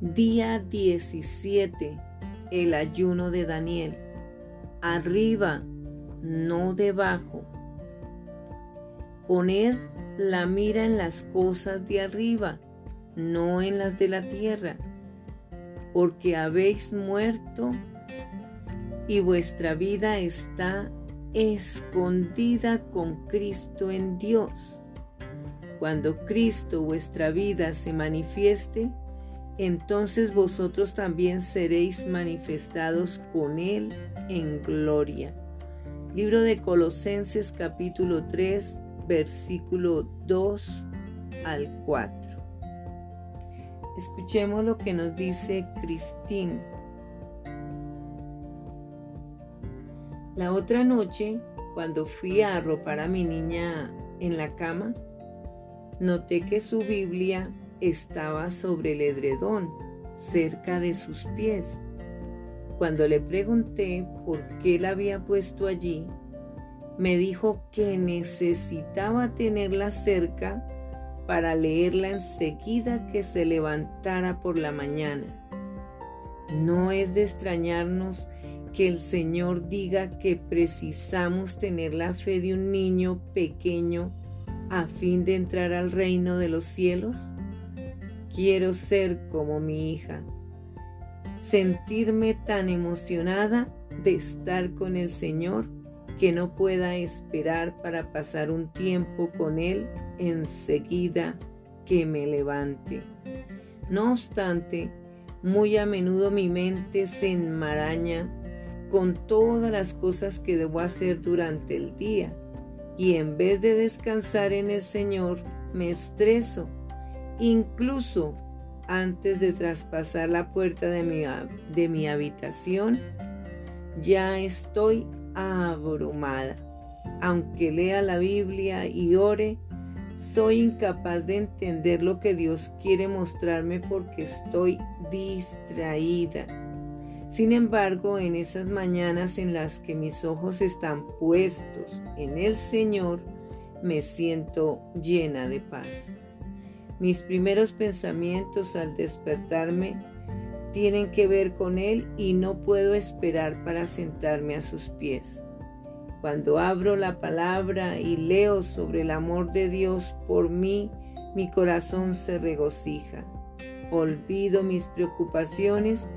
Día 17. El ayuno de Daniel. Arriba, no debajo. Poned la mira en las cosas de arriba, no en las de la tierra, porque habéis muerto y vuestra vida está escondida con Cristo en Dios. Cuando Cristo vuestra vida se manifieste, entonces vosotros también seréis manifestados con Él en gloria. Libro de Colosenses capítulo 3, versículo 2 al 4. Escuchemos lo que nos dice Cristín. La otra noche, cuando fui a arropar a mi niña en la cama, noté que su Biblia estaba sobre el edredón, cerca de sus pies. Cuando le pregunté por qué la había puesto allí, me dijo que necesitaba tenerla cerca para leerla enseguida que se levantara por la mañana. No es de extrañarnos que el Señor diga que precisamos tener la fe de un niño pequeño a fin de entrar al reino de los cielos. Quiero ser como mi hija, sentirme tan emocionada de estar con el Señor que no pueda esperar para pasar un tiempo con Él enseguida que me levante. No obstante, muy a menudo mi mente se enmaraña con todas las cosas que debo hacer durante el día y en vez de descansar en el Señor, me estreso Incluso antes de traspasar la puerta de mi, de mi habitación, ya estoy abrumada. Aunque lea la Biblia y ore, soy incapaz de entender lo que Dios quiere mostrarme porque estoy distraída. Sin embargo, en esas mañanas en las que mis ojos están puestos en el Señor, me siento llena de paz. Mis primeros pensamientos al despertarme tienen que ver con Él y no puedo esperar para sentarme a sus pies. Cuando abro la palabra y leo sobre el amor de Dios por mí, mi corazón se regocija. Olvido mis preocupaciones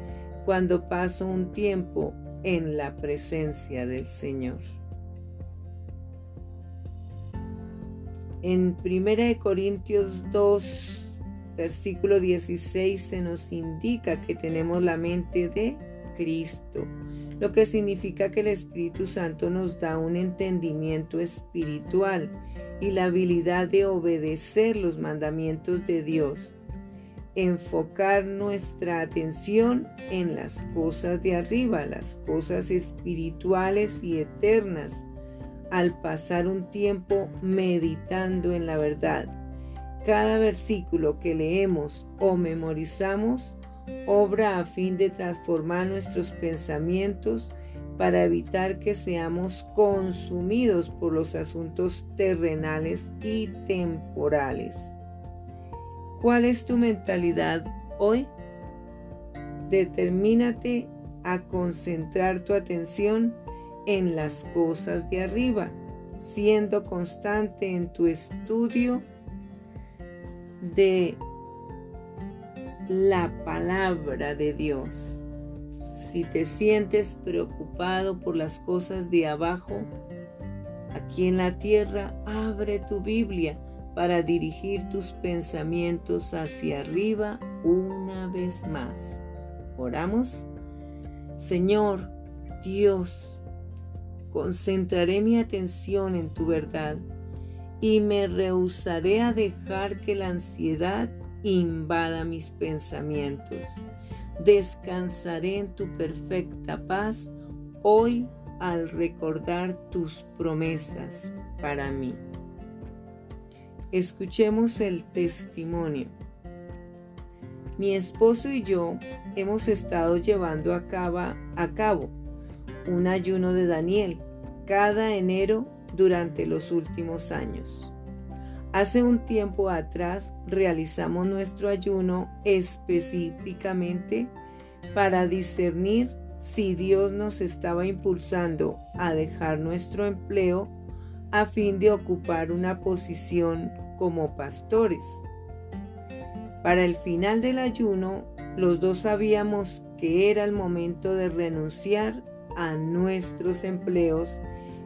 cuando paso un tiempo en la presencia del Señor. En 1 Corintios 2, versículo 16 se nos indica que tenemos la mente de Cristo, lo que significa que el Espíritu Santo nos da un entendimiento espiritual y la habilidad de obedecer los mandamientos de Dios. Enfocar nuestra atención en las cosas de arriba, las cosas espirituales y eternas, al pasar un tiempo meditando en la verdad. Cada versículo que leemos o memorizamos obra a fin de transformar nuestros pensamientos para evitar que seamos consumidos por los asuntos terrenales y temporales. ¿Cuál es tu mentalidad hoy? Determínate a concentrar tu atención en las cosas de arriba, siendo constante en tu estudio de la palabra de Dios. Si te sientes preocupado por las cosas de abajo, aquí en la tierra, abre tu Biblia para dirigir tus pensamientos hacia arriba una vez más. Oramos. Señor, Dios, Concentraré mi atención en tu verdad y me rehusaré a dejar que la ansiedad invada mis pensamientos. Descansaré en tu perfecta paz hoy al recordar tus promesas para mí. Escuchemos el testimonio. Mi esposo y yo hemos estado llevando a cabo, a cabo un ayuno de Daniel cada enero durante los últimos años. Hace un tiempo atrás realizamos nuestro ayuno específicamente para discernir si Dios nos estaba impulsando a dejar nuestro empleo a fin de ocupar una posición como pastores. Para el final del ayuno, los dos sabíamos que era el momento de renunciar a nuestros empleos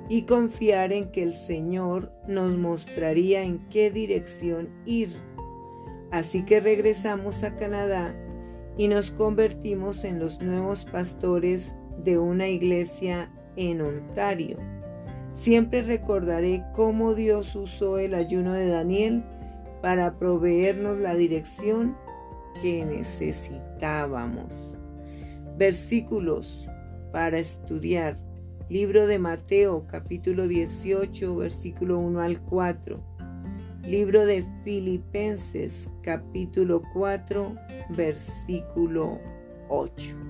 y confiar en que el Señor nos mostraría en qué dirección ir. Así que regresamos a Canadá y nos convertimos en los nuevos pastores de una iglesia en Ontario. Siempre recordaré cómo Dios usó el ayuno de Daniel para proveernos la dirección que necesitábamos. Versículos para estudiar. Libro de Mateo capítulo 18 versículo 1 al 4. Libro de Filipenses capítulo 4 versículo 8.